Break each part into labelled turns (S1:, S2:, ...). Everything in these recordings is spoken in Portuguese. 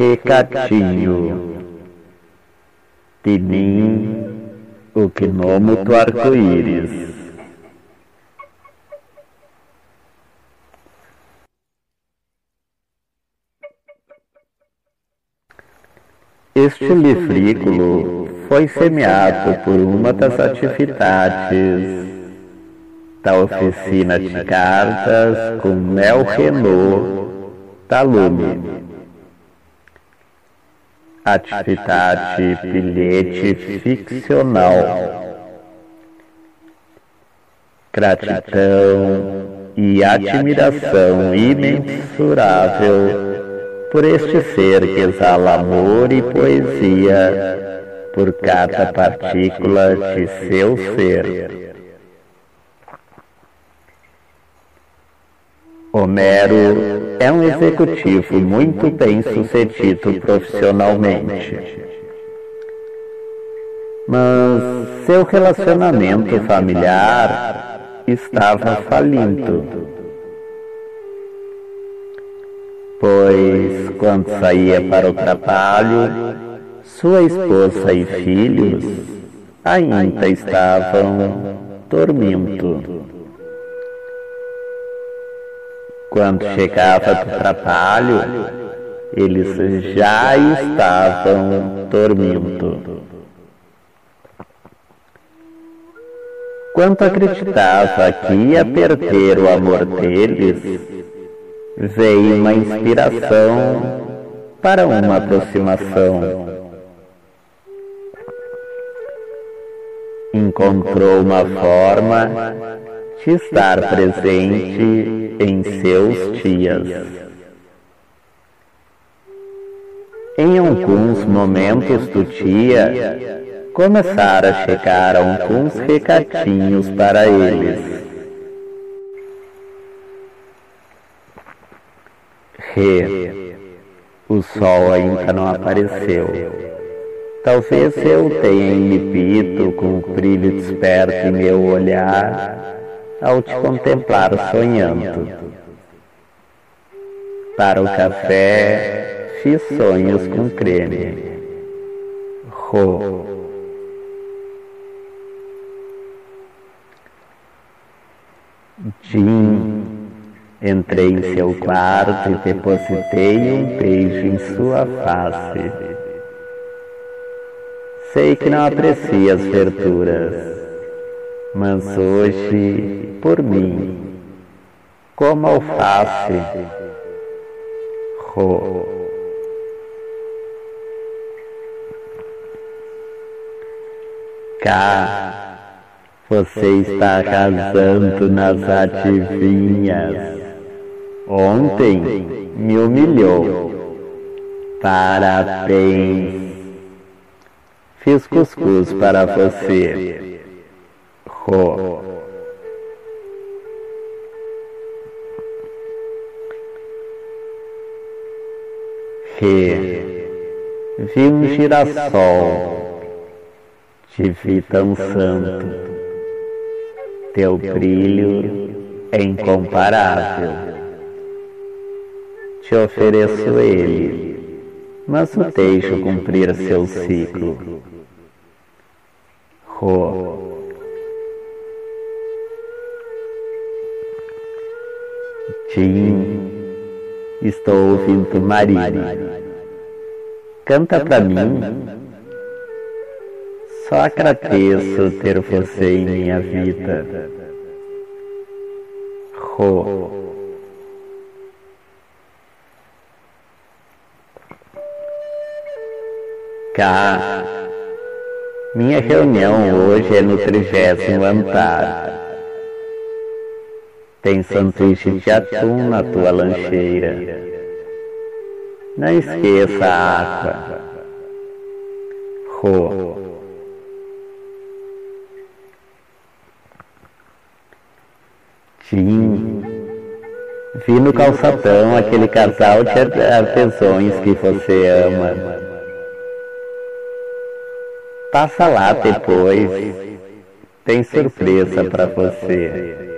S1: recatinho. Tinim, o quinômetro arco-íris. Este livrículo foi semeado por uma das atividades da oficina de cartas com Mel Renault da Lume. Atividade bilhete ficcional. Gratidão e admiração imensurável por este ser que exala amor e poesia por cada partícula de seu ser. Homero é um executivo muito bem sucedido profissionalmente. Mas seu relacionamento familiar estava falindo. Pois, quando saía para o trabalho, sua esposa e filhos ainda estavam dormindo. Quando chegava do trabalho, eles já estavam dormindo. Quando acreditava que ia perder o amor deles, veio uma inspiração para uma aproximação. Encontrou uma forma de estar presente em seus dias. Em alguns momentos do dia, começaram a chegar alguns recadinhos para eles. Re, o sol ainda não apareceu. Talvez eu tenha inibido com o brilho desperto em meu olhar ao te contemplar sonhando. Para o café, fiz sonhos com creme. Ro. Jim, entrei em seu quarto e depositei um beijo em sua face. Sei que não aprecia as verduras mas hoje por mim, como alface, ro. Cá, você está arrasando nas adivinhas. Ontem me humilhou. Parabéns. Fiz cuscuz para você. Ho. Re. Vi um girassol, te vi tão santo, teu brilho é incomparável. Te ofereço ele, mas o deixo cumprir seu ciclo. Ro. Tim, estou ouvindo Maria. Canta pra mim. Só agradeço ter você em minha vida. Ro. Cá. Minha reunião hoje é no trigésimo andar. Tem sanduíche de atum na tua lancheira. Não esqueça a água. Ro. Tim. Vi no calçadão aquele casal de artesões que você ama. Passa lá depois. Tem surpresa para você.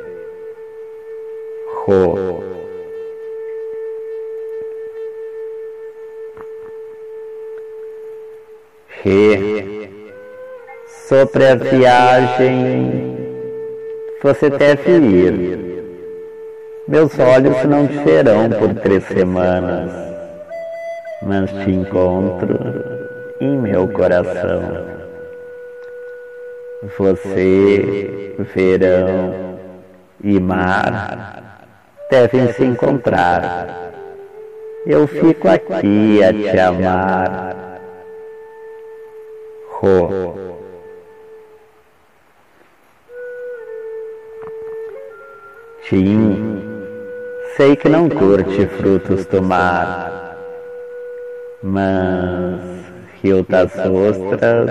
S1: Ho. Re. Sobre a viagem você deve ir. Meus olhos não te verão por três semanas, mas te encontro em meu coração. Você, verão e mar devem se encontrar. Eu fico aqui a te amar. Ro. Tim, sei que não curte frutos do mar, mas rio das ostras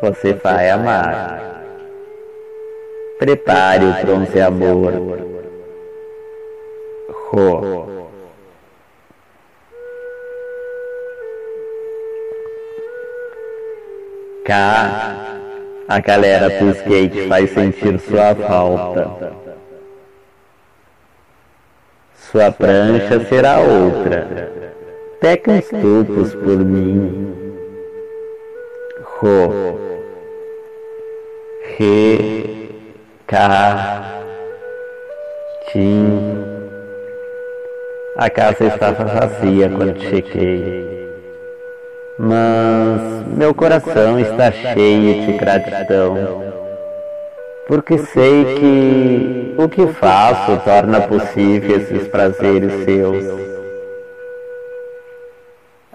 S1: você vai amar. Prepare o bronzeamor. Ro. Cá, a galera do skate faz sentir sua falta sua prancha será outra. Peca uns tupos por mim. Ro. Re. Ca. Tim. A casa estava vazia quando cheguei. Mas meu coração está cheio de gratidão porque sei que o que faço torna possível esses prazeres seus.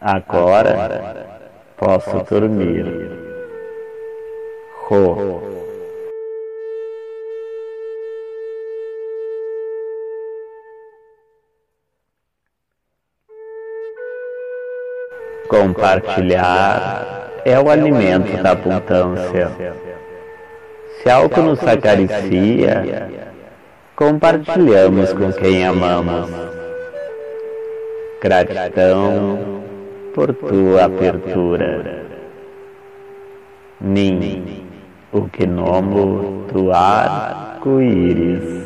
S1: Agora posso dormir. Ro. Compartilhar é o alimento da abundância. Se algo nos acaricia, compartilhamos com quem amamos. Gratidão por tua abertura. Nin, o gnomo do arco-íris.